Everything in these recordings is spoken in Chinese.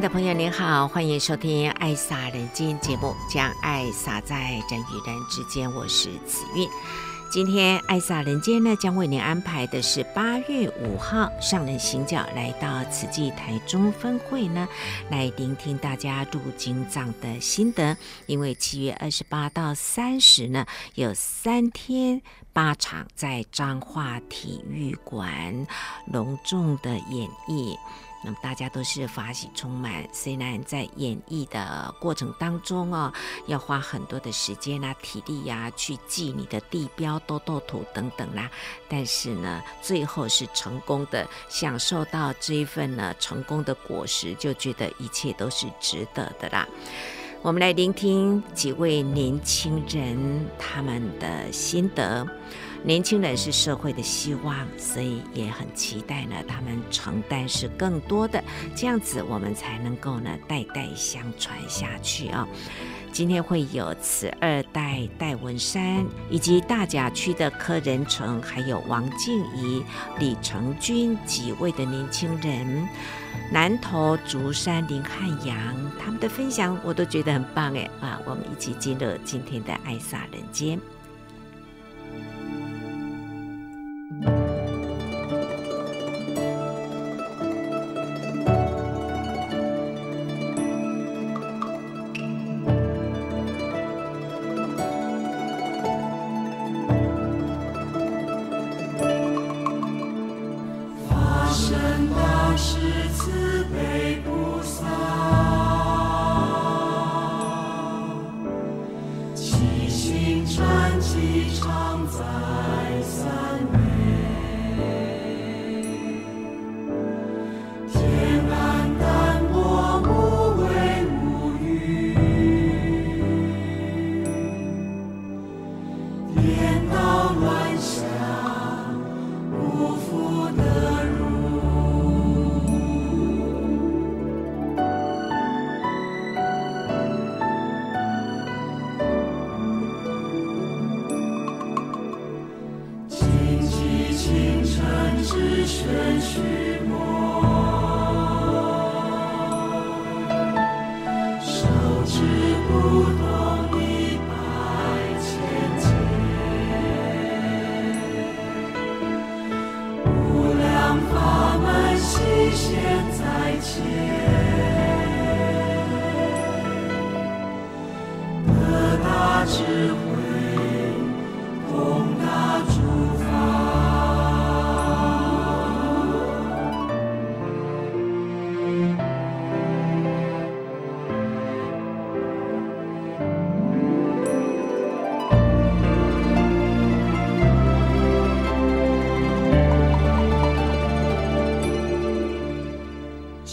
的朋友，您好，欢迎收听《爱洒人间》节目，将爱洒在人与人之间。我是慈韵。今天《爱洒人间》呢，将为您安排的是八月五号上人行脚来到慈济台中分会呢，来聆听大家入经藏的心得。因为七月二十八到三十呢，有三天八场在彰化体育馆隆重的演绎。那么大家都是法喜充满，虽然在演绎的过程当中哦，要花很多的时间啊、体力呀、啊，去记你的地标、多多图等等啦，但是呢，最后是成功的，享受到这一份呢成功的果实，就觉得一切都是值得的啦。我们来聆听几位年轻人他们的心得。年轻人是社会的希望，所以也很期待呢。他们承担是更多的，这样子我们才能够呢代代相传下去啊、今天会有慈二代戴文山，以及大甲区的柯仁成，还有王静怡、李成军几位的年轻人，南投竹山林汉阳，他们的分享我都觉得很棒哎啊！我们一起进入今天的爱洒人间。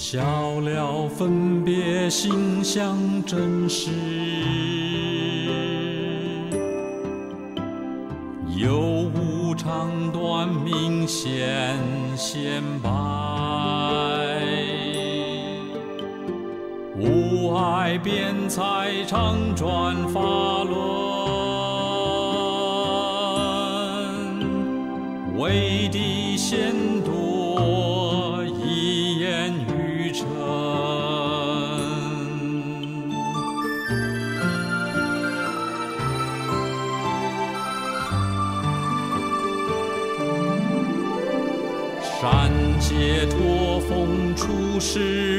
晓了分别心相真实，有无长短明显显白，无碍辩才常转法是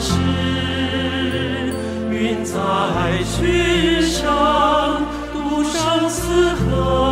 是云在君上，独上四合。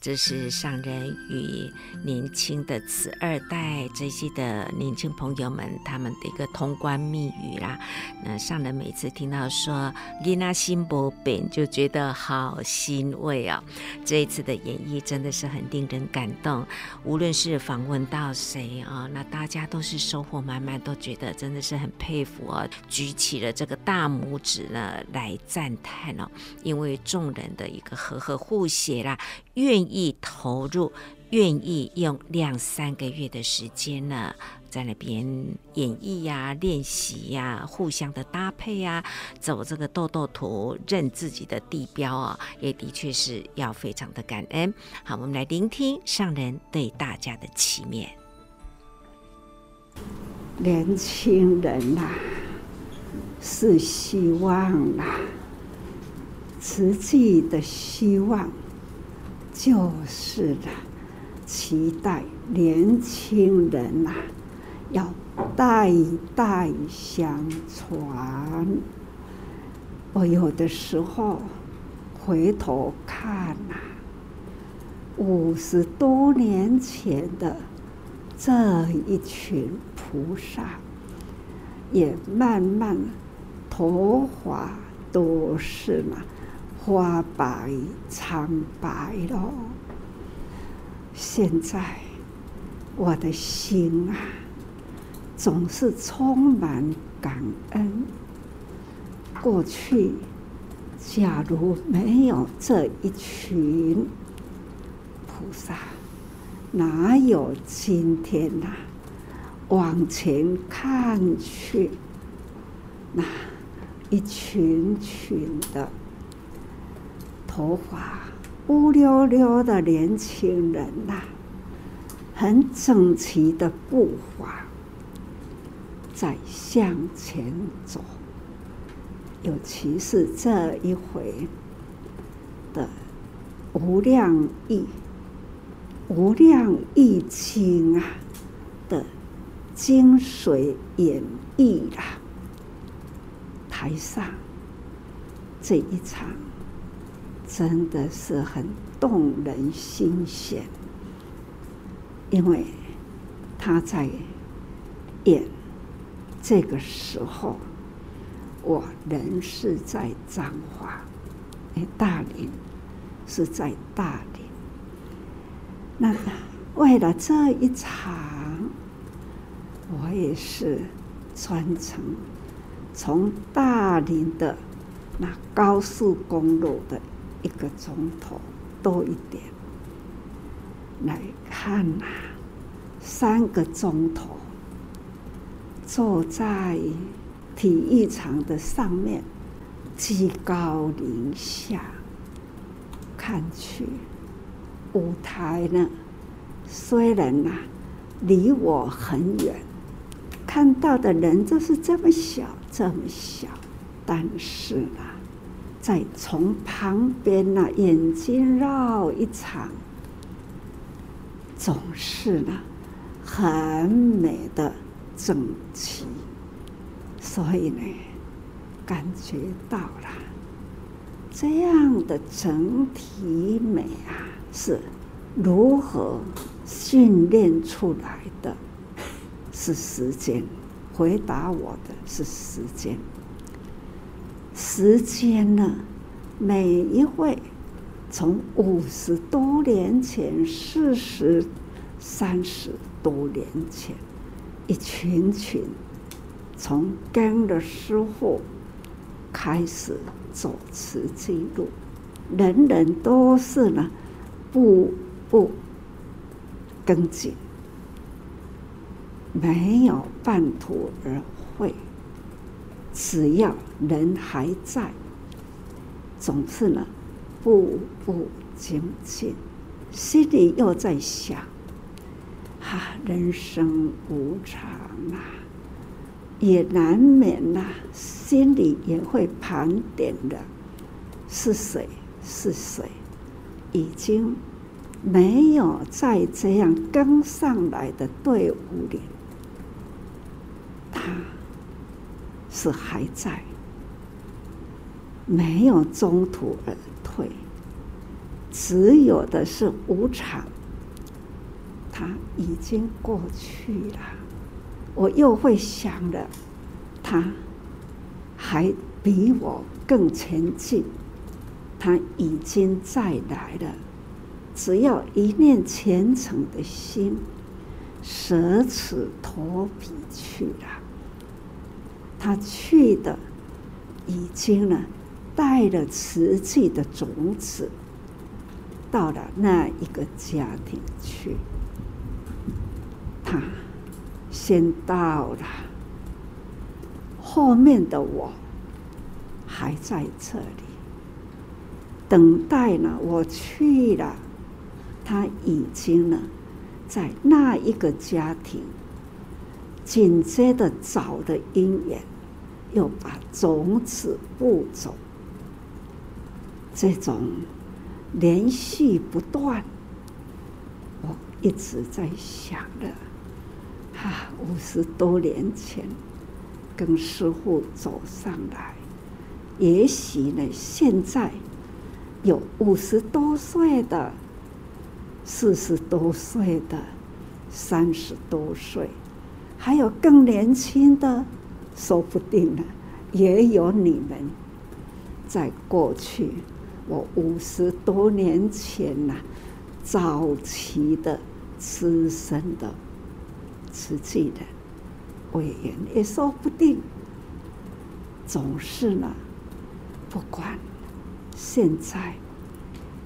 这是上人与年轻的慈二代这些的年轻朋友们他们的一个通关密语啦。那上人每次听到说“囡仔心不变”，就觉得好欣慰哦。这一次的演绎真的是很令人感动。无论是访问到谁啊，那大家都是收获满满，都觉得真的是很佩服哦，举起了这个大拇指呢来赞叹哦，因为众人的一个和和互协啦。愿意投入，愿意用两三个月的时间呢，在那边演绎呀、练习呀、互相的搭配呀，走这个豆豆图，认自己的地标啊，也的确是要非常的感恩。好，我们来聆听上人对大家的祈勉。年轻人呐、是希望啊，实际的希望。就是的，期待年轻人呐、要代代相传。我有的时候回头看呐、啊，五十多年前的这一群菩萨，也慢慢头发都是了。花白苍白了，现在我的心啊，总是充满感恩。过去假如没有这一群菩萨，哪有今天呐、往前看去，那一群群的头发乌溜溜的年轻人呐、很整齐的步伐在向前走。尤其是这一回的无量义、无量义经啊的精髓演绎啊，台上这一场真的是很动人心弦，因为他在演这个时候。我人是在彰化，哎，大林是在大林。那为了这一场，我也是专程从大林的那高速公路的一个钟头多一点来看呐，三个钟头坐在。体育场的上面，居高临下看去，舞台呢，虽然呐、啊、离我很远，看到的人就是这么小，这么小，但是呢，在从旁边呢，眼睛绕一场，总是呢很美的整齐。所以呢，感觉到了这样的整体美啊，是如何训练出来的？是时间，回答我的是时间。时间呢，每一位从五十多年前、四十、三十多年前，一群群。从跟着师傅开始走慈济路，人人都是呢，步步跟紧，没有半途而废。只要人还在，总是呢，步步精进，心里又在想：哈、啊，人生无常啊。也难免呐、心里也会盘点的，是谁？是谁？已经没有在这样跟上来的队伍里，他是还在，没有中途而退，只有的是无常，他已经过去了。我又会想了，他还比我更前进，他已经再来了。只要一念虔诚的心，舍此投彼去了。他去的已经呢，带了瓷器的种子，到了那一个家庭去，他。先到了，后面的我还在这里等待呢。我去了，他已经呢，在那一个家庭紧接着找的因缘，又把种子布种，这种连续不断，我一直在想着。啊，五十多年前跟师父走上来，也许呢，现在有五十多岁的、四十多岁的、三十多岁，还有更年轻的，说不定呢，也有你们。在过去，我五十多年前呐、早期的资深的。慈济的委员也说不定，总是呢，不管现在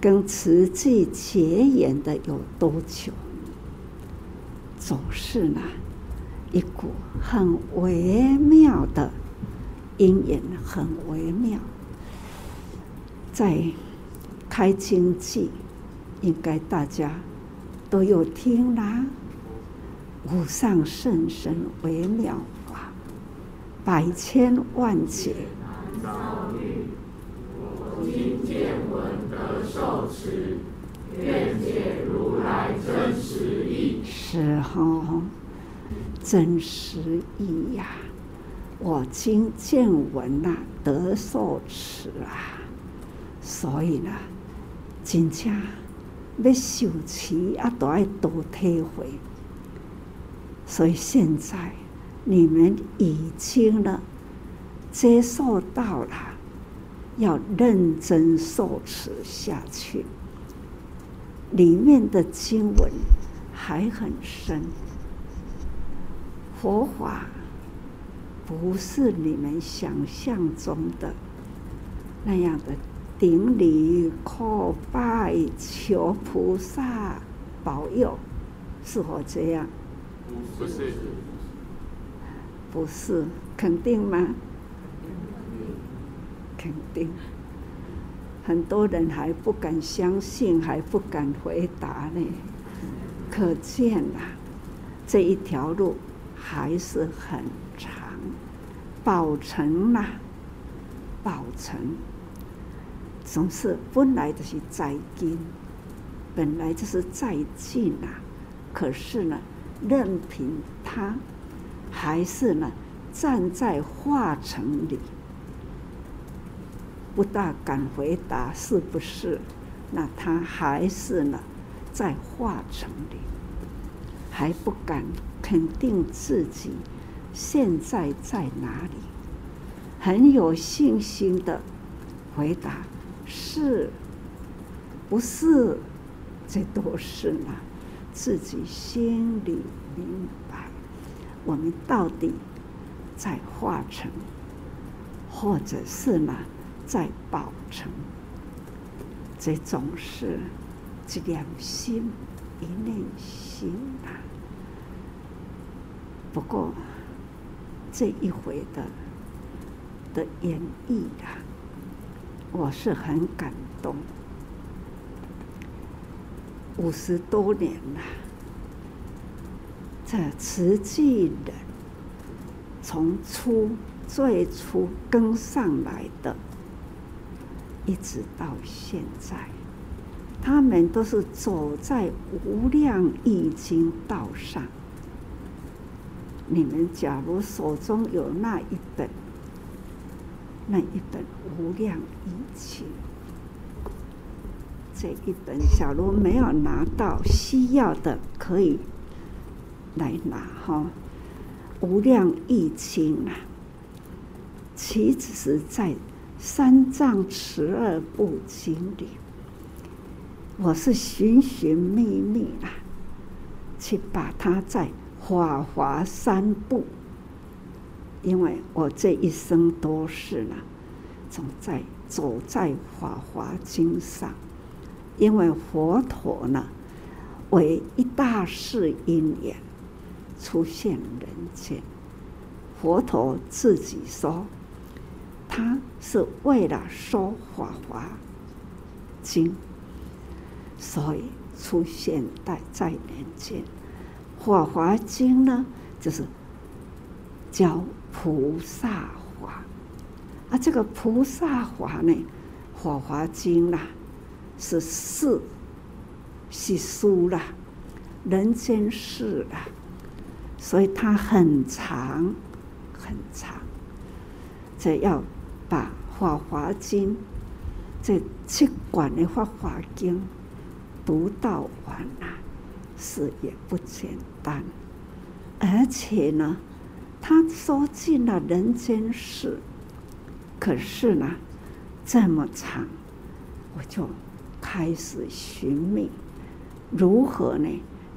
跟瓷器结缘的有多久，总是呢，一股很微妙的因缘，很微妙。在开经记，应该大家都有听啦。无上甚深微妙法，百千万劫难遭遇。我今见闻得受持，愿解如来真实义。是哈，真实义呀！我今见闻呐，得受持啊，所以呢，真正要受持啊，都要多体会。所以现在你们已经呢接受到了，要认真受持下去。里面的经文还很深，佛法不是你们想象中的那样的顶礼叩拜求菩萨保佑，是否这样？不是，不是，肯定吗？肯定。很多人还不敢相信，还不敢回答呢。可见啊，这一条路还是很长。保存呐，保存，总是本来就是在近，本来就是在近啊。可是呢？任凭他，还是呢，站在化城里，不大敢回答是不是？那他还是呢，在化城里，还不敢肯定自己现在在哪里，很有信心的回答：是，不是？这都是呢。自己心里明白，我们到底在化成，或者是呢，在宝城？这总是这两心，一念心啊。不过这一回的的演绎啊，我是很感动。五十多年了，这慈济人从初最初跟上来的，一直到现在，他们都是走在无量义经道上。你们假如手中有那一本，那一本无量义经。这一本，假如没有拿到，需要的可以来拿哈。无量义经啊，其实是在三藏十二部经里，我是寻寻觅觅啊，去把它在法华三部，因为我这一生都是呢，总在走在法华经上。因为佛陀呢，为一大事因缘出现人间。佛陀自己说，他是为了说法华经，所以出现在在人间。法华经呢，就是叫菩萨法。啊，这个菩萨法呢，法华经啦。是四，是书啦，人间事啦，所以它很长，很长。这要把《法华经》这七管的《法华经》读到完啊，是也不简单。但而且呢，他说尽了人间事，可是呢，这么长，我就。开始寻觅如何呢？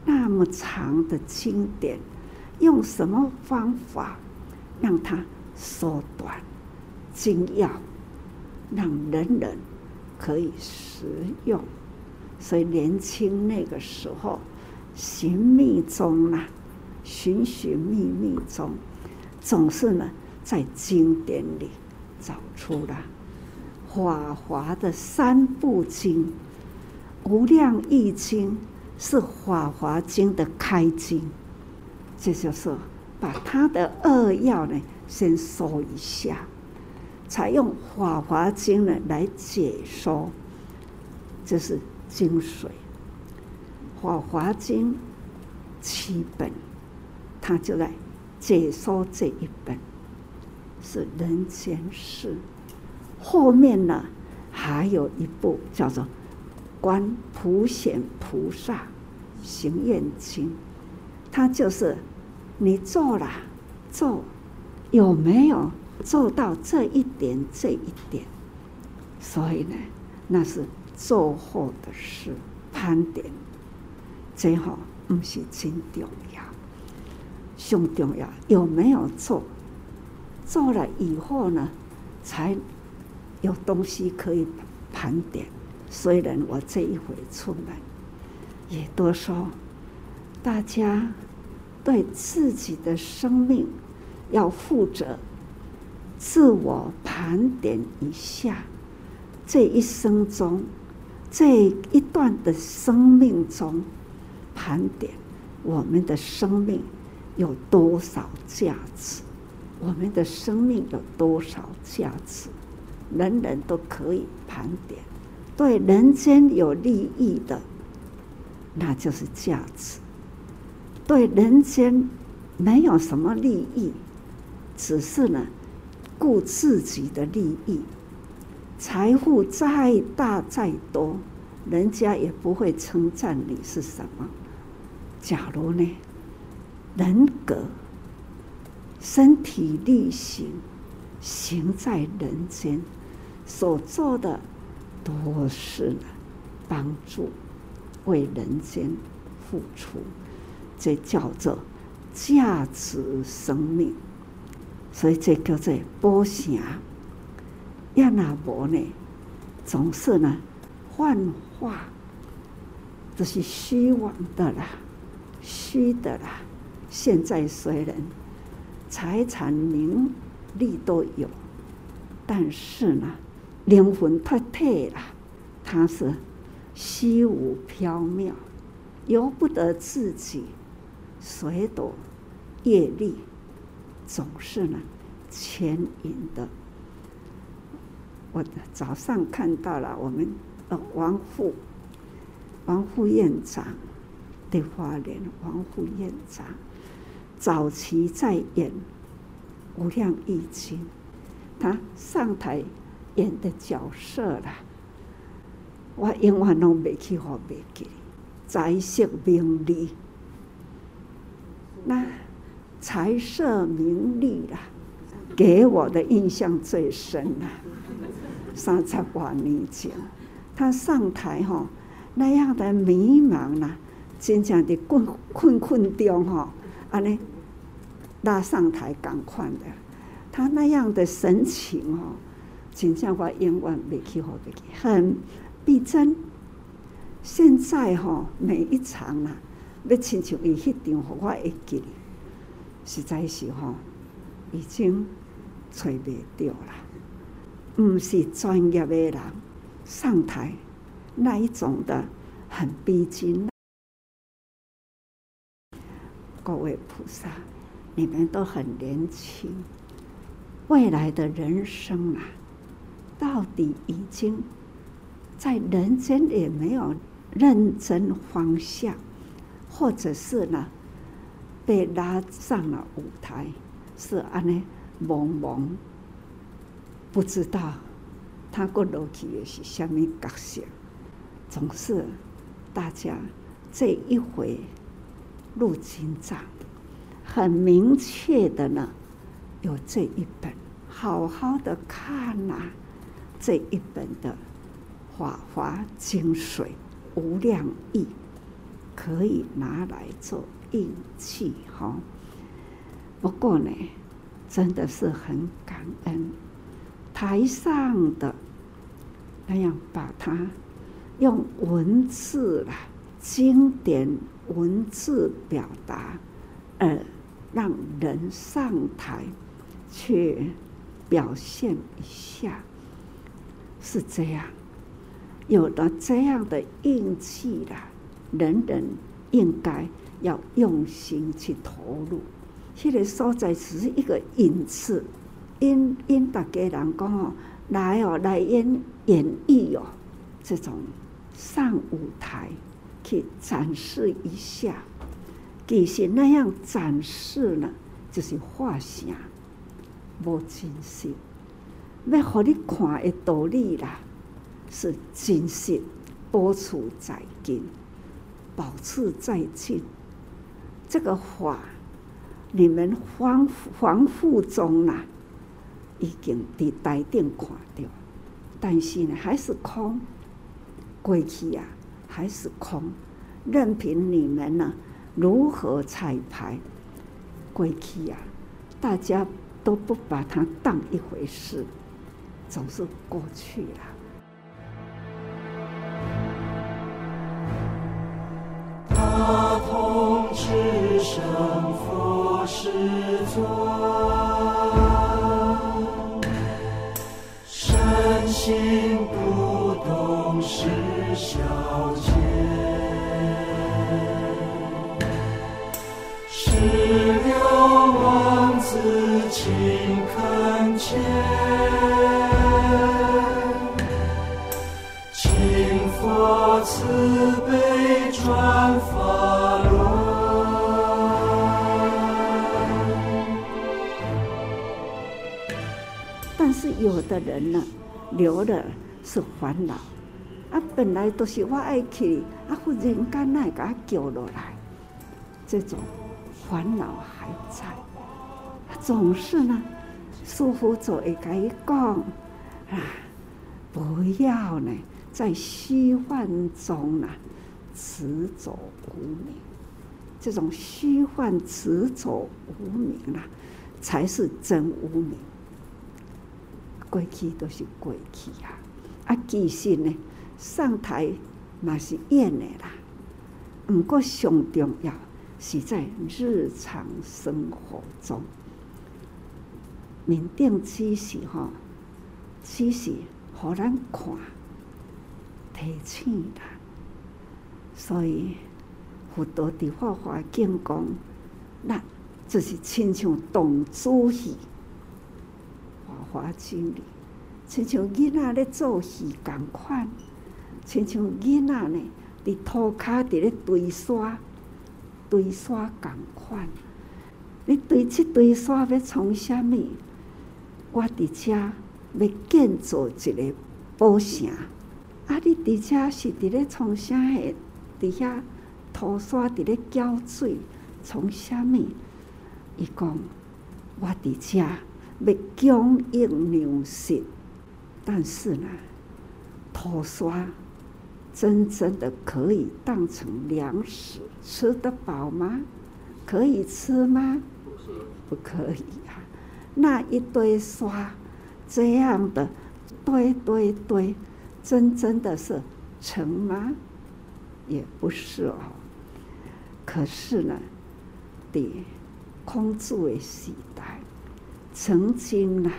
那么长的经典，用什么方法让它缩短、精要，让人人可以实用？所以年轻那个时候寻觅中啊，寻寻觅觅中，总是呢在经典里找出了《法华》的三部经，《无量义经》是《法华经》的开经，这就是把它的扼要呢先说一下，采用《法华经》呢来解说，这是精髓。《法华经》七本，他就来解说这一本是人间事。后面呢，还有一部叫做《观普贤菩萨行愿经》，他就是你做了做有没有做到这一点这一点？所以呢，那是做后的事，盘点。最好不是真重要，最重要有没有做？做了以后呢，才有东西可以盘点。虽然我这一回出门，也都说大家对自己的生命要负责，自我盘点一下，这一生中，这一段的生命中。盘点我们的生命有多少价值？我们的生命有多少价值？人人都可以盘点，对人间有利益的，那就是价值；对人间没有什么利益，只是呢顾自己的利益，财富再大再多，人家也不会称赞你是什么。假如呢，人格、身体力行，行在人间，所做的都是呢帮助，为人间付出，这叫做价值生命。所以这叫做宝城。要那无呢，总是呢幻化，这是虚妄的啦。虚的啦，现在虽然财产名利都有，但是呢，灵魂脱体了，它是虚无缥缈，由不得自己，随躲业力，总是呢牵引的。我早上看到了我们呃王副王副院长。的花莲王副院长早期在演《无量义经》，他上台演的角色啦，我永远拢袂去好袂记，财色名利，那财色名利啦，给我的印象最深啦。三十多年前，他上台吼，那样的迷茫啦。真正的困困困中哈，安尼拉上台赶快的，他那样的神情吼，真正我永远袂去过的，很逼真。现在哈，每一场啊，要亲像伊迄场，我会记，实在是哈，已经揣袂到了。唔是专业的人上台那一种的，很逼真。各位菩萨，你们都很年轻，未来的人生啊，到底已经在人间也没有认真方向，或者是呢被拉上了舞台，是安呢懵懵，不知道他过落去的是什么角色，总是大家这一回。入经藏，很明确的呢，有这一本，好好的看呐、啊，这一本的《法华精髓无量义》，可以拿来做印记哈。不过呢，真的是很感恩台上的那样把它用文字来。经典文字表达，而让人上台去表现一下，是这样。有了这样的运气了，人人应该要用心去投入。这个所在只是一个引子，因因大家人讲哦，来哦，来演演绎哦，这种上舞台去展示一下。其实那样展示呢，就是画像，无真实。要互你看的道理啦，是真实，保持在今，保持在今。这个话，你们恍恍惚中啦，已经伫台顶看到，但是呢，还是空。过去啊，还是空，任凭你们呢。如何彩排？过去呀，大家都不把它当一回事，总是过去了。大同至圣佛世尊，心不动是小劫。请恳切，请佛慈悲转法轮。但是有的人呢，留的是烦恼啊，本来都是我爱去，啊，忽然间来给他叫落来，这种烦恼还在。总是呢，师父就会跟伊讲啊，不要呢在虚幻中呢执着无明，这种虚幻执着无明啊，才是真无明。过去都是过去啊，啊，其实呢上台嘛是演的啦，不过上重要是在日常生活中。明定之时，哈，其实好难看，提醒啦。所以，佛陀的法华经讲，那就是亲像童子戏，华经里，亲像囡仔咧做戏共款，亲像囡仔呢，伫涂骹伫咧堆沙，堆沙共款。你堆这堆沙要从虾米？我伫遮要建造一个宝城，啊！你伫遮是伫咧创啥个？伫遐涂沙伫咧浇水，从啥物？伊讲我伫遮要供应粮食，但是呢，土沙真正的可以当成粮食吃得饱吗？可以吃吗？不可以啊。那一堆沙，这样的堆堆堆，真真的是成吗？也不是哦。可是呢，的孔子的时代，曾经啊，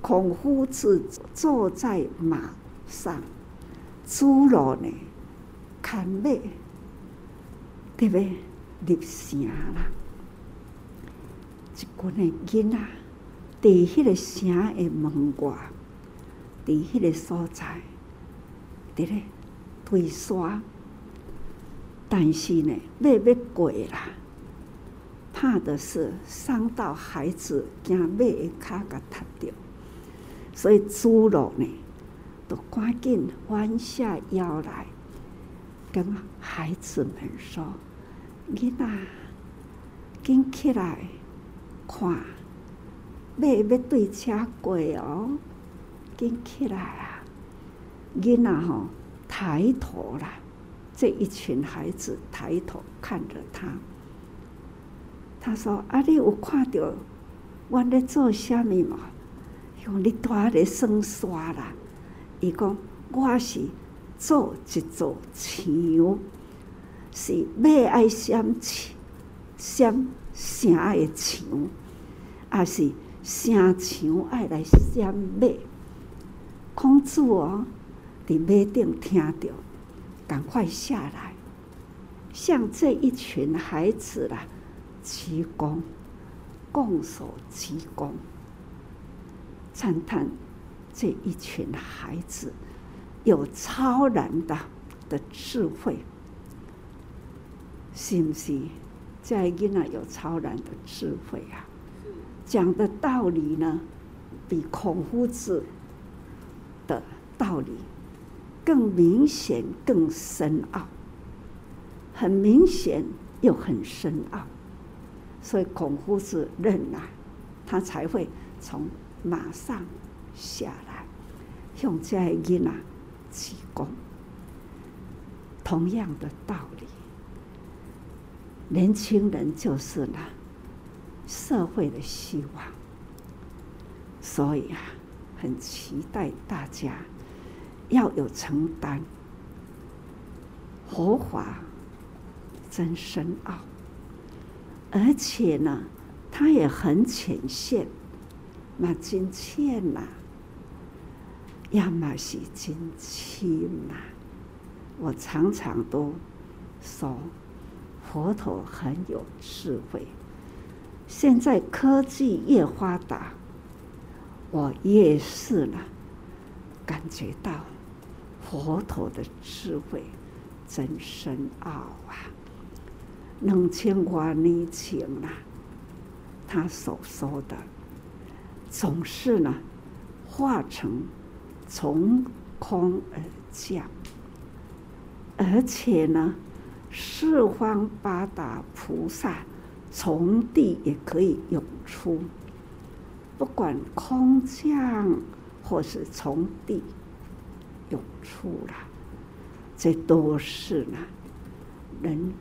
孔夫子坐在马上，猪肉呢，看马，对不对？入城啦，一群的囡仔。伫迄个城的门外，伫迄个所在，在咧推沙，但是呢，马要过啦，怕的是伤到孩子，惊马的脚甲踏着，所以猪肉呢，都赶紧弯下腰来，跟孩子们说：“囡仔，紧起来看。”马要对车过哦，紧起来啊！囡仔吼抬头啦，这一群孩子抬头看着他。他说：“啊，你有看到我咧做虾米吗？用你带咧生刷啦！伊讲我是做一座墙，是马爱闪墙，镶城的墙，也是城墙爱来闪马。孔子哦，伫马顶听到，赶快下来，像这一群孩子啦鞠躬，共守鞠躬，赞叹这一群孩子有超然的的智慧，是不是？在囡仔有超然的智慧啊！讲的道理呢，比孔夫子的道理更明显、更深奥，很明显又很深奥，所以孔夫子认啊，他才会从马上下来，向这囡仔鞠躬。同样的道理。年轻人就是呢，社会的希望，所以啊，很期待大家要有承担。佛法真深奥，而且呢，它也很浅显，那真浅呐，要么是真轻呐。我常常都说。佛陀很有智慧。现在科技越发达，我越是呢，感觉到佛陀的智慧真深奥啊！两千多年前呐，他所说的总是呢，化成从空而降，而且呢。四方八达菩萨从地也可以涌出，不管空降或是从地涌出了，这都是呢人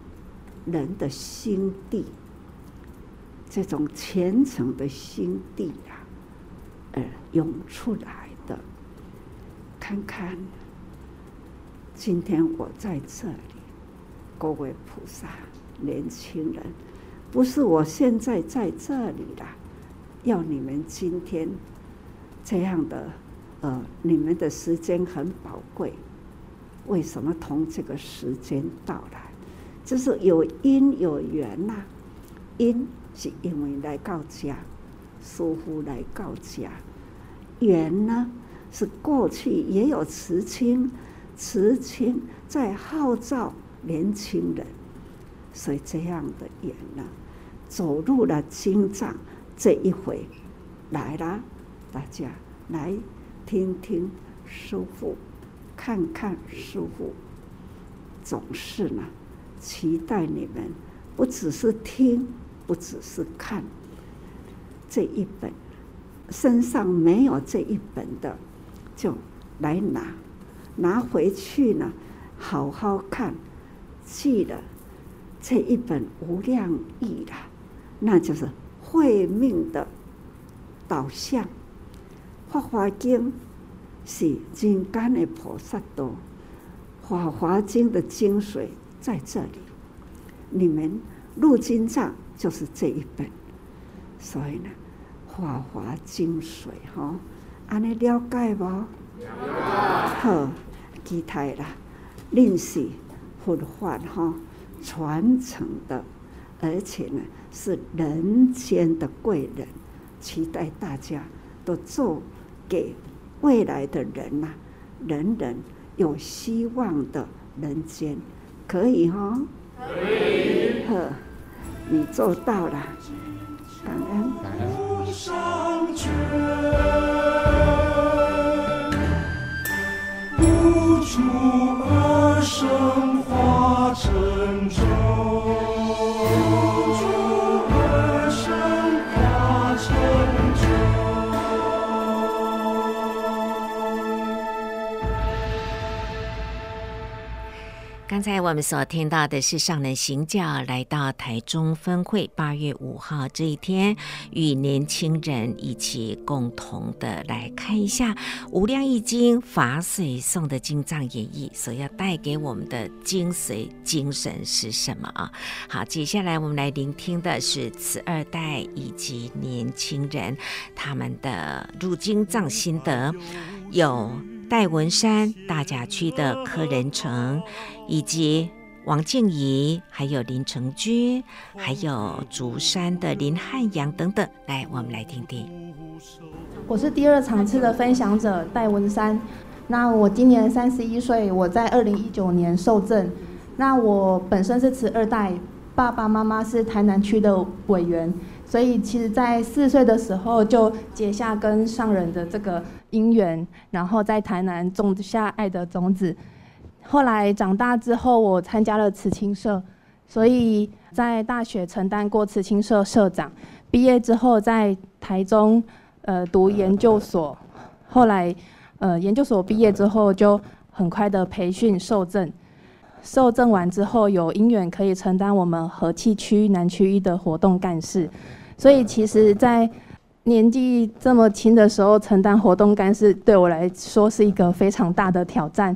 人的心地，这种虔诚的心地啊，呃涌出来的。看看，今天我在这里。各位菩萨，年轻人，不是我现在在这里啦，要你们今天这样的，呃，你们的时间很宝贵。为什么同这个时间到来？就是有因有缘呐。因是因为来到家，师父来到家。缘呢，是过去也有慈亲，慈亲在号召。年轻人，所以这样的缘呢，走入了经藏这一回来了，大家来听听师父，看看师父，总是呢期待你们不只是听，不只是看这一本，身上没有这一本的，就来拿，拿回去呢，好好看。记了这一本无量义了，那就是慧命的导向。法华经是人间的菩萨道，法华经的精髓在这里。你们入经藏就是这一本，所以呢，法华精髓哈，安尼了解不？好，期待啦，认识。佛法哈传承的，而且呢是人间的贵人，期待大家都做给未来的人呐，人人有希望的人间，可以哈？可以。呵，你做到了，感恩。感恩。刚才我们所听到的是上人行教来到台中分会八月五号这一天，与年轻人一起共同的来看一下《无量义经》法水颂的经藏演绎所要带给我们的精髓精神是什么啊？好，接下来我们来聆听的是慈二代以及年轻人他们的入经藏心得，有。戴文山大甲区的柯仁成，以及王静怡，还有林成军，还有竹山的林汉阳等等，来，我们来听听。我是第二场次的分享者戴文山，那我今年三十一岁，我在二零一九年受证，那我本身是慈二代，爸爸妈妈是台南区的委员。所以，其实，在四岁的时候就结下跟上人的这个因缘，然后在台南种下爱的种子。后来长大之后，我参加了慈青社，所以在大学承担过慈青社社长。毕业之后，在台中呃读研究所，后来呃研究所毕业之后，就很快的培训受证。受证完之后，有因缘可以承担我们和气区南区一的活动干事。所以，其实，在年纪这么轻的时候承担活动干事，对我来说是一个非常大的挑战。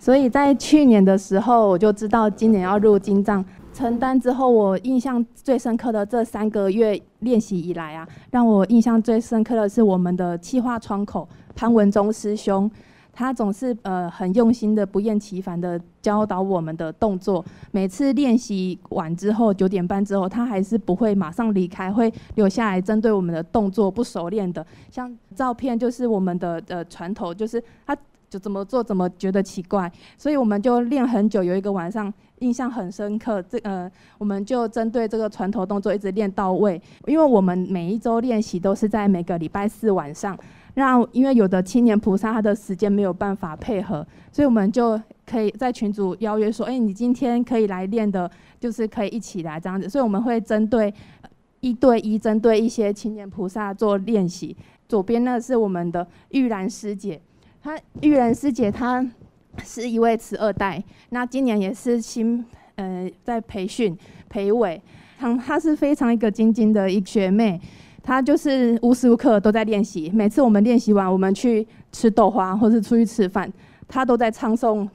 所以在去年的时候，我就知道今年要入金藏。承担之后，我印象最深刻的这三个月练习以来啊，让我印象最深刻的是我们的企划窗口潘文忠师兄。他总是呃很用心的、不厌其烦的教导我们的动作。每次练习完之后，九点半之后，他还是不会马上离开，会留下来针对我们的动作不熟练的。像照片就是我们的呃船头，就是他就怎么做怎么觉得奇怪，所以我们就练很久。有一个晚上印象很深刻，这呃我们就针对这个船头动作一直练到位。因为我们每一周练习都是在每个礼拜四晚上。那因为有的青年菩萨他的时间没有办法配合，所以我们就可以在群组邀约说，哎，你今天可以来练的，就是可以一起来这样子。所以我们会针对一对一，针对一些青年菩萨做练习。左边呢是我们的玉兰师姐，她玉兰师姐她是一位慈二代，那今年也是新呃在培训培委，她她是非常一个精进的一学妹。他就是无时无刻都在练习，每次我们练习完，我们去吃豆花或是出去吃饭，他都在唱诵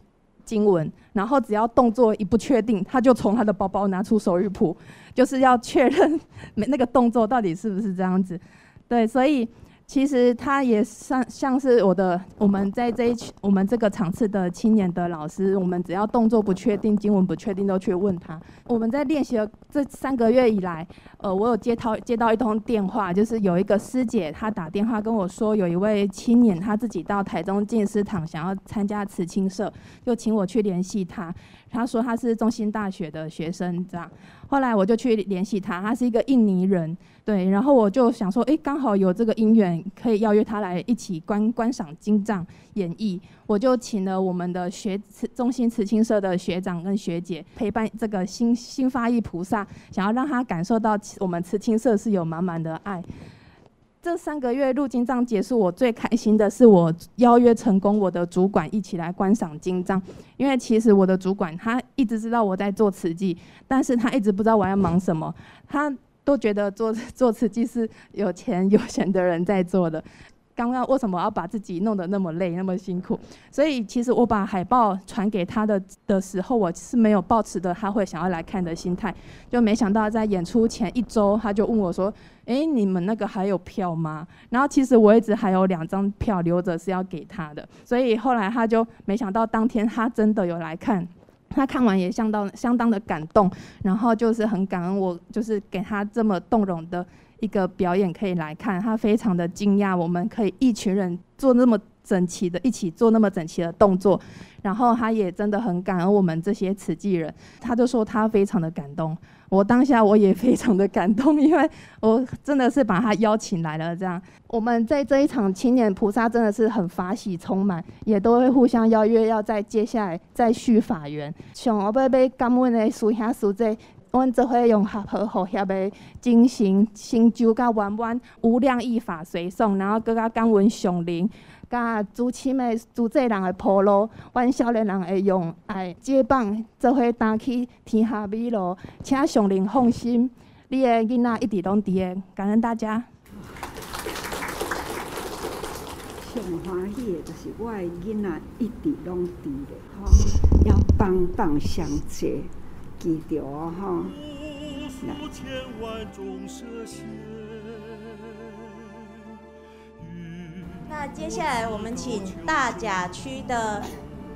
经文。然后只要动作一不确定，他就从他的包包拿出手语谱，就是要确认那个动作到底是不是这样子。对，所以。其实他也像像是我的，我们在这一群我们这个场次的青年的老师，我们只要动作不确定、经文不确定，都去问他。我们在练习的这三个月以来，呃，我有接到接到一通电话，就是有一个师姐，她打电话跟我说，有一位青年他自己到台中静思堂想要参加慈青社，就请我去联系他。他说他是中心大学的学生，这样。后来我就去联系他，他是一个印尼人。对，然后我就想说，哎，刚好有这个因缘，可以邀约他来一起观观赏金藏演绎。我就请了我们的学中心慈青社的学长跟学姐陪伴这个新新发意菩萨，想要让他感受到我们慈青社是有满满的爱。这三个月入金藏结束，我最开心的是我邀约成功我的主管一起来观赏金藏，因为其实我的主管他一直知道我在做慈济，但是他一直不知道我要忙什么，他。都觉得做 做慈济是有钱有闲的人在做的。刚刚为什么要把自己弄得那么累那么辛苦？所以其实我把海报传给他的的时候，我是没有抱持的他会想要来看的心态。就没想到在演出前一周，他就问我说：“哎，你们那个还有票吗？”然后其实我一直还有两张票留着是要给他的。所以后来他就没想到当天他真的有来看。他看完也相当相当的感动，然后就是很感恩我，就是给他这么动容的一个表演可以来看，他非常的惊讶，我们可以一群人做那么整齐的，一起做那么整齐的动作，然后他也真的很感恩我们这些慈济人，他就说他非常的感动。我当下我也非常的感动，因为我真的是把他邀请来了。这样，我们在这一场青年菩萨真的是很法喜充满，也都会互相邀约，要在接下来再续法缘。像我要要感恩的师兄师姐，我们这回用合和和协的进行心咒加弯弯无量义法随送，然后更加感恩上灵。甲主亲的主祭人的铺路，阮少年人会用爱接棒，做伙担起天下美路，请上人放心，你的囡仔一直拢伫的，感恩大家。上欢喜的就是我的囡仔一直拢伫的，吼，要帮帮相接，记着哦，吼。那接下来我们请大甲区的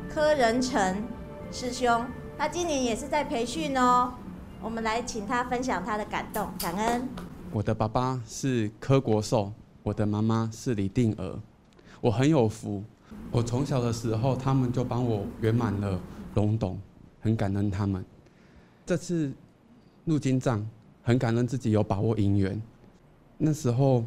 柯仁成师兄，他今年也是在培训哦。我们来请他分享他的感动、感恩。我的爸爸是柯国寿，我的妈妈是李定娥。我很有福，我从小的时候他们就帮我圆满了龙董，很感恩他们。这次入金藏，很感恩自己有把握姻缘。那时候。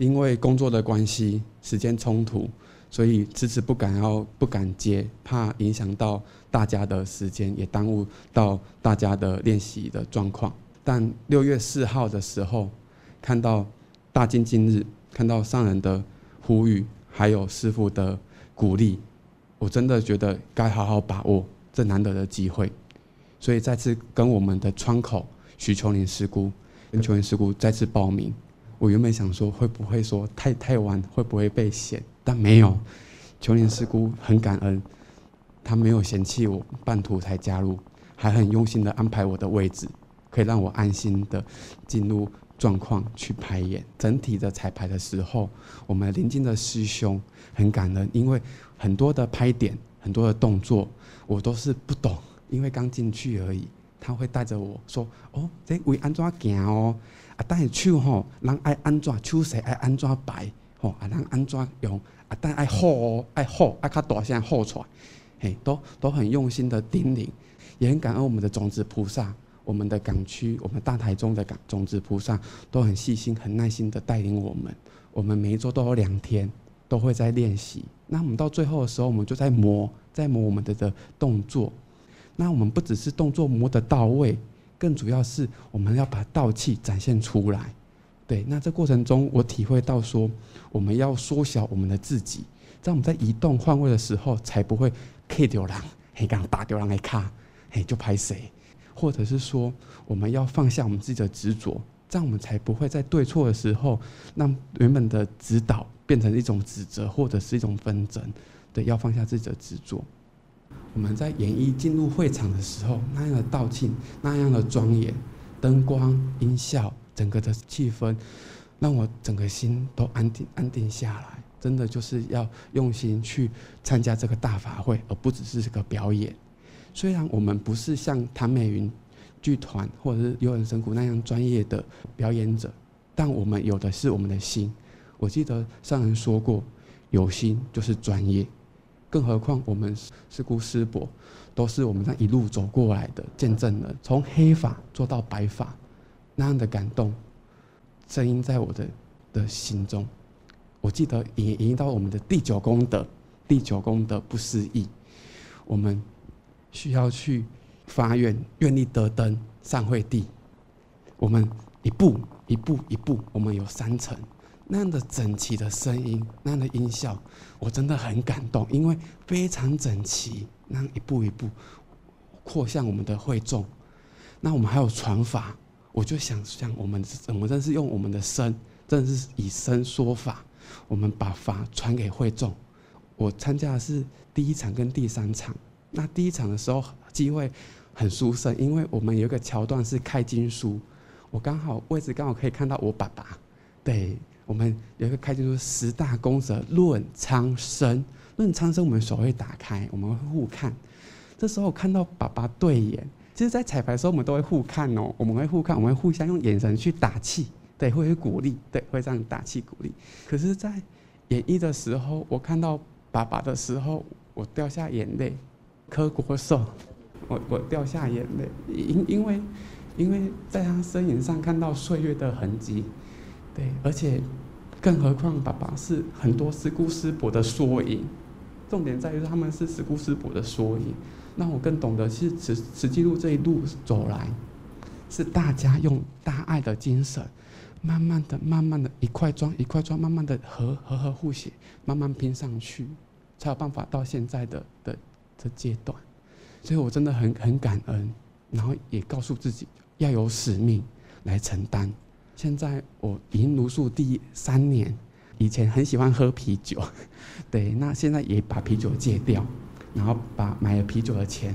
因为工作的关系，时间冲突，所以迟迟不敢要不敢接，怕影响到大家的时间，也耽误到大家的练习的状况。但六月四号的时候，看到大精进日，看到上人的呼吁，还有师父的鼓励，我真的觉得该好好把握这难得的机会，所以再次跟我们的窗口徐秋林师姑跟秋林师姑再次报名。我原本想说会不会说太太晚，会不会被嫌？但没有，秋莲师姑很感恩，她没有嫌弃我半途才加入，还很用心的安排我的位置，可以让我安心的进入状况去排演。整体的彩排的时候，我们临近的师兄很感恩，因为很多的拍点、很多的动作我都是不懂，因为刚进去而已。他会带着我说：“哦，这为安怎行哦？”啊，但是手吼，人爱安怎手势爱安怎摆吼，啊，人安怎用啊？但爱吼哦，爱吼爱较大声吼出来，嘿，都都很用心的叮咛，也很感恩我们的种子菩萨，我们的港区，我们大台中的港种子菩萨都很细心、很耐心的带领我们。我们每一周都有两天都会在练习，那我们到最后的时候，我们就在磨，在磨我们的的动作。那我们不只是动作磨得到位。更主要是我们要把道气展现出来，对。那这过程中，我体会到说，我们要缩小我们的自己，在我们在移动换位的时候，才不会 K 掉人，嘿，刚打掉人来卡，嘿，就拍谁？或者是说，我们要放下我们自己的执着，这样我们才不会在对错的时候，让原本的指导变成一种指责或者是一种纷争。对，要放下自己的执着。我们在演绎进入会场的时候，那样的道庆，那样的庄严，灯光、音效，整个的气氛，让我整个心都安定、安定下来。真的就是要用心去参加这个大法会，而不只是这个表演。虽然我们不是像谭美云剧团或者是优人神谷那样专业的表演者，但我们有的是我们的心。我记得上人说过，有心就是专业。更何况我们师姑师伯，都是我们这样一路走过来的见证人，从黑发做到白发，那样的感动，声音在我的的心中。我记得也引到我们的第九功德，第九功德不思议，我们需要去发愿，愿力得登上慧地。我们一步一步一步，我们有三层。那样的整齐的声音，那样的音效，我真的很感动，因为非常整齐，那一步一步扩向我们的会众。那我们还有传法，我就想象我们，我们真是用我们的声，真的是以声说法，我们把法传给会众。我参加的是第一场跟第三场，那第一场的时候机会很殊胜，因为我们有一个桥段是开经书，我刚好位置刚好可以看到我爸爸，对。我们有一个开经书十大功德论苍生，论苍生，我们手会打开，我们会互看。这时候看到爸爸对眼，其实，在彩排的时候我们都会互看哦，我们会互看，我们会互相用眼神去打气，对，会鼓励，对，会这样打气鼓励。可是，在演绎的时候，我看到爸爸的时候，我掉下眼泪，柯国寿，我我掉下眼泪，因因为因为在他身影上看到岁月的痕迹。对，而且，更何况爸爸是很多师姑师伯的缩影，重点在于他们是师姑师伯的缩影。那我更懂得是慈慈济路这一路走来，是大家用大爱的精神，慢慢的、慢慢的，一块砖一块砖，慢慢的合合合互写，慢慢拼上去，才有办法到现在的的的阶段。所以我真的很很感恩，然后也告诉自己要有使命来承担。现在我已经茹素第三年，以前很喜欢喝啤酒，对，那现在也把啤酒戒掉，然后把买了啤酒的钱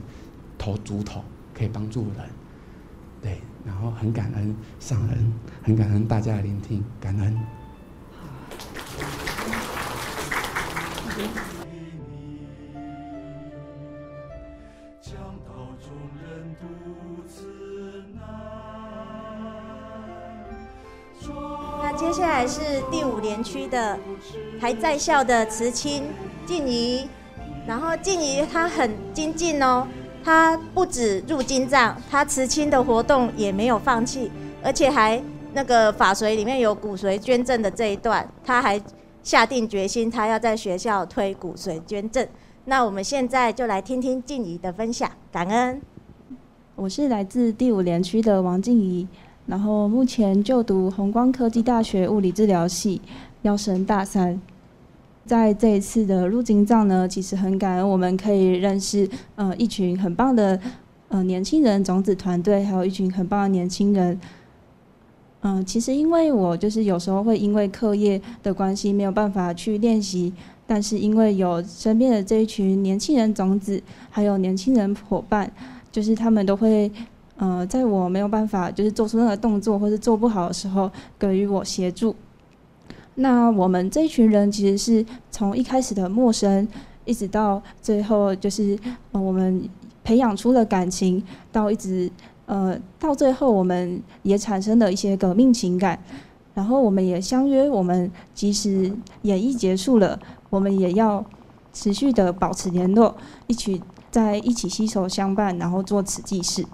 投竹筒，可以帮助人，对。然后很感恩上人，很感恩大家的聆听，感恩。下来是第五连区的还在校的慈青静怡，然后静怡她很精进哦。她不止入金藏，她慈亲的活动也没有放弃，而且还那个法随里面有骨髓捐赠的这一段，他还下定决心，他要在学校推骨髓捐赠。那我们现在就来听听静怡的分享，感恩。我是来自第五连区的王静怡，然后目前就读弘光科技大学物理治疗系，要升大三。在这一次的入经藏呢，其实很感恩，我们可以认识呃一群很棒的呃年轻人种子团队，还有一群很棒的年轻人。嗯、其实因为我就是有时候会因为课业的关系没有办法去练习，但是因为有身边的这一群年轻人种子，还有年轻人伙伴，就是他们都会呃在我没有办法就是做出任何动作或是做不好的时候，给予我协助。那我们这一群人其实是从一开始的陌生，一直到最后就是呃我们培养出了感情，到一直呃到最后我们也产生了一些革命情感，然后我们也相约，我们即使演艺结束了，我们也要持续的保持联络，一起在一起携手相伴，然后做此济事。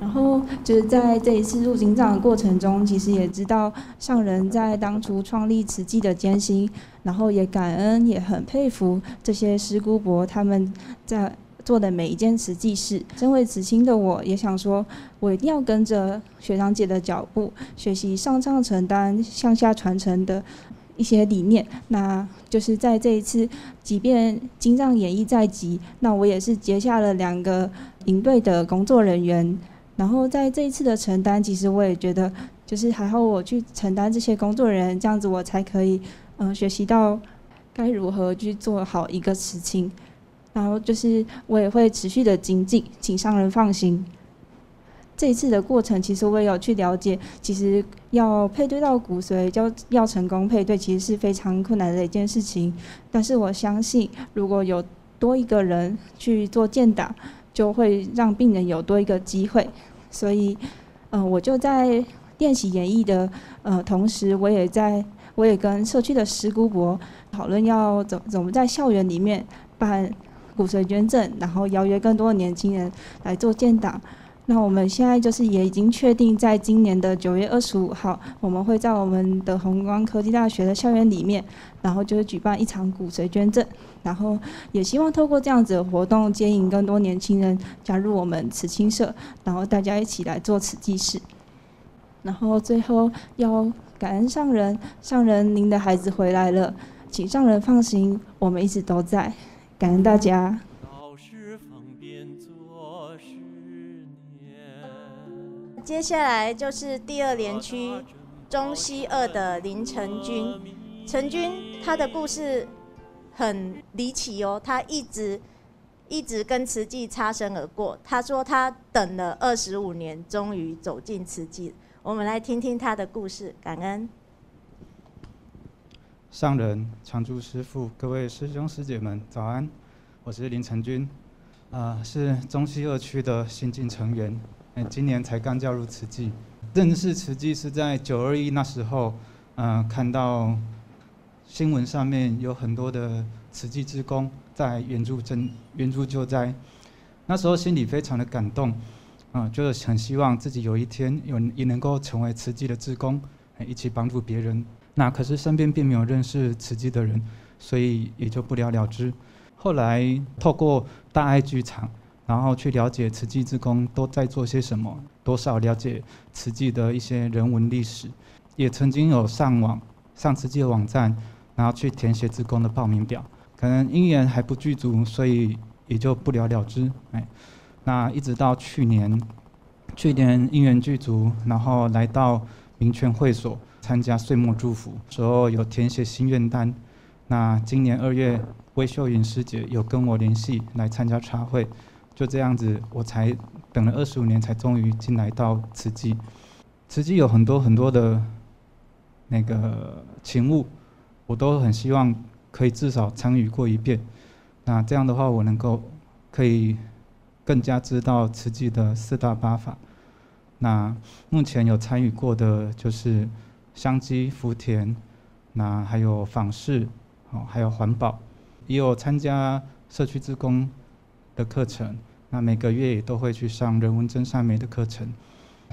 然后就是在这一次入经藏的过程中，其实也知道上人在当初创立慈济的艰辛，然后也感恩，也很佩服这些师姑伯他们在做的每一件慈济事。身为慈亲的我，也想说，我一定要跟着学长姐的脚步，学习上上承担、向下传承的一些理念。那就是在这一次，即便经藏演艺在即，那我也是接下了两个营队的工作人员。然后在这一次的承担，其实我也觉得，就是还好我去承担这些工作人员，这样子我才可以，嗯、学习到该如何去做好一个事情。然后就是我也会持续的精进，请商人放心。这一次的过程，其实我也有去了解，其实要配对到骨髓，要要成功配对，其实是非常困难的一件事情。但是我相信，如果有多一个人去做建档，就会让病人有多一个机会。所以，嗯、我就在练习演绎的呃同时，我也在，我也跟社区的石姑伯讨论要怎怎么在校园里面办骨髓捐赠，然后邀约更多的年轻人来做建档。那我们现在就是也已经确定，在今年的九月二十五号，我们会在我们的弘光科技大学的校园里面，然后就是举办一场骨髓捐赠，然后也希望透过这样子的活动，接引更多年轻人加入我们慈青社，然后大家一起来做慈济事。然后最后要感恩上人，上人您的孩子回来了，请上人放心，我们一直都在，感恩大家。接下来就是第二连区中西二的林成军，成军他的故事很离奇哦，他一直一直跟慈济擦身而过。他说他等了二十五年，终于走进慈济。我们来听听他的故事，感恩。上人、常住师父、各位师兄师姐们，早安！我是林成军，啊、是中西二区的新进成员。今年才刚加入慈济，认识慈济是在九二一那时候，嗯、呃，看到新闻上面有很多的慈济职工在援助赈援助救灾，那时候心里非常的感动，啊、就是很希望自己有一天有也能够成为慈济的职工，一起帮助别人。那可是身边并没有认识慈济的人，所以也就不了了之。后来透过大爱剧场。然后去了解慈济之工都在做些什么，多少了解慈济的一些人文历史。也曾经有上网上慈济的网站，然后去填写志工的报名表，可能因缘还不具足，所以也就不了了之。哎，那一直到去年，去年因缘具足，然后来到民权会所参加岁末祝福时候，有填写心愿单。那今年二月，魏秀云师姐有跟我联系来参加茶会，就这样子，我才等了二十五年，才终于进来到慈济。慈济有很多很多的那个勤务，我都很希望可以至少参与过一遍。那这样的话，我能够可以更加知道慈济的四大八法。那目前有参与过的就是香积福田，那还有访视，哦，还有环保。也有参加社区志工的课程，那每个月也都会去上人文真善美的课程。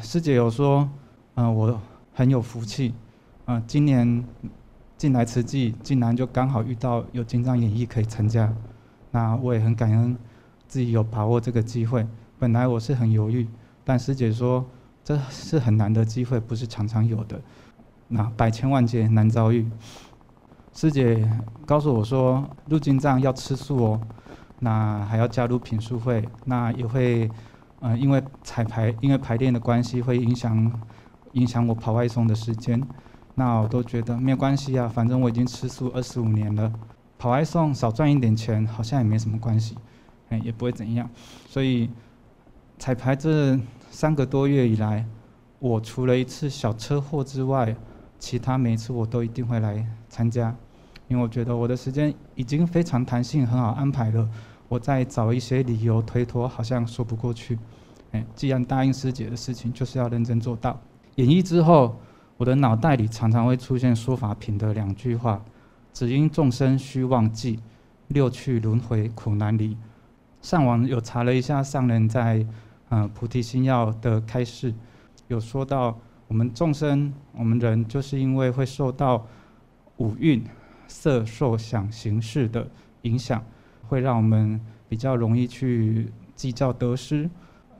师姐有说，嗯、我很有福气，嗯、今年进来慈济，竟然就刚好遇到有金藏演艺可以参加，那我也很感恩自己有把握这个机会。本来我是很犹豫，但师姐说这是很难的机会，不是常常有的，那百千万劫难遭遇。师姐告诉我说，入金藏要吃素哦，那还要加入品书会，那也会，呃，因为彩排，因为排练的关系，会影响影响我跑外送的时间。那我都觉得没有关系啊，反正我已经吃素二十五年了，跑外送少赚一点钱，好像也没什么关系，哎，也不会怎样。所以彩排这三个多月以来，我除了一次小车祸之外，其他每一次我都一定会来参加。因为我觉得我的时间已经非常弹性，很好安排了。我再找一些理由推脱，好像说不过去。哎，既然答应师姐的事情，就是要认真做到。演绎之后，我的脑袋里常常会出现说法品的两句话：只因众生虚妄计，六趣轮回苦难离。上网有查了一下上人在嗯、菩提心要的开示，有说到我们众生，我们人就是因为会受到五蕴。色、受、想、行、识的影响，会让我们比较容易去计较得失，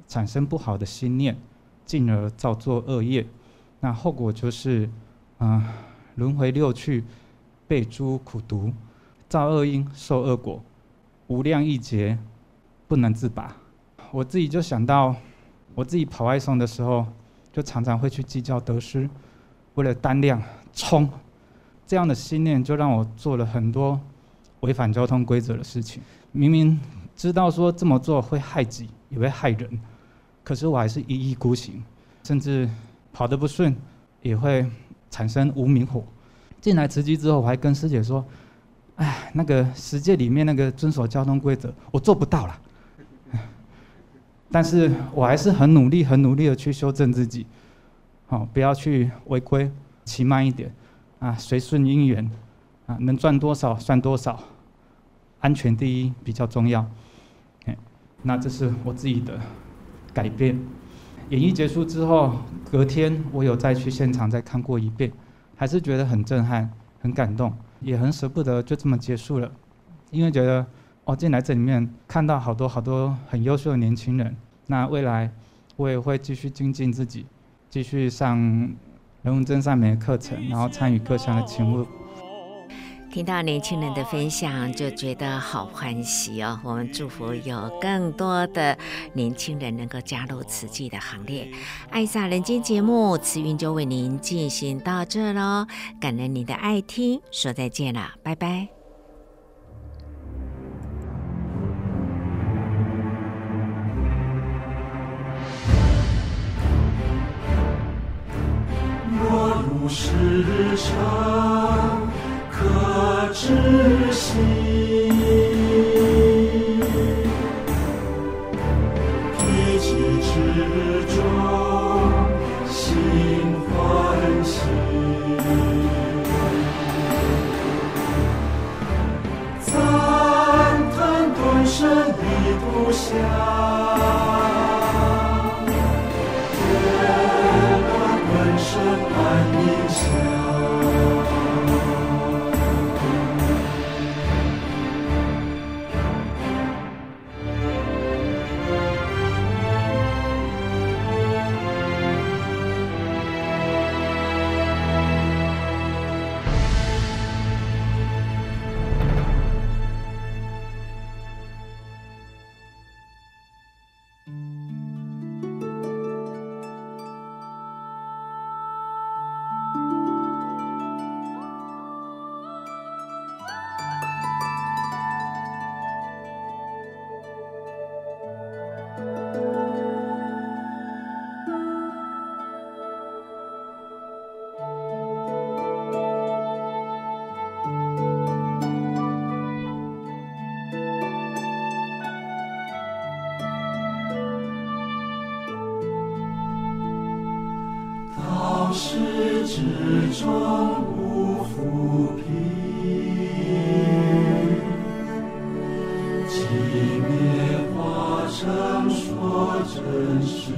产生不好的心念，进而造作恶业。那后果就是，啊、轮回六趣，被诸苦毒，造恶因，受恶果，无量亿劫，不能自拔。我自己就想到，我自己跑外送的时候，就常常会去计较得失，为了单量冲。这样的信念就让我做了很多违反交通规则的事情。明明知道说这么做会害己，也会害人，可是我还是一意孤行，甚至跑得不顺，也会产生无名火。进来慈济之后，我还跟师姐说：“哎，那个十诫里面那个遵守交通规则，我做不到了。”但是我还是很努力、很努力的去修正自己，好，不要去违规，骑慢一点。啊，随顺因缘，啊，能赚多少算多少，安全第一比较重要。那这是我自己的改变。演绎结束之后，隔天我有再去现场再看过一遍，还是觉得很震撼、很感动，也很舍不得就这么结束了。因为觉得哦，进来这里面看到好多好多很优秀的年轻人，那未来我也会继续精进自己，继续上。人文真善美的课程，然后参与各项的勤务。听到年轻人的分享，就觉得好欢喜哦！我们祝福有更多的年轻人能够加入慈济的行列。爱上人间节目，慈云就为您进行到这喽，感恩您的爱听，说再见了，拜拜。时常可知心，提起之中心欢喜，赞叹顿生的图像。始终不腐皮，即灭华。正说真实。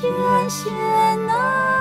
界限呢、啊？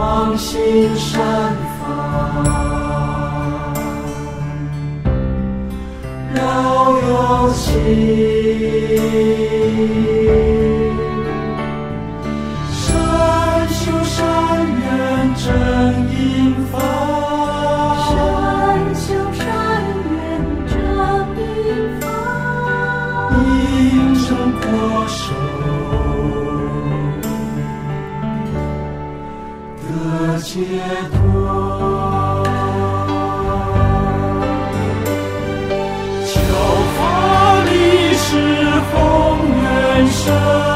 光心绽放，饶有情。解脱。秋风是红原生。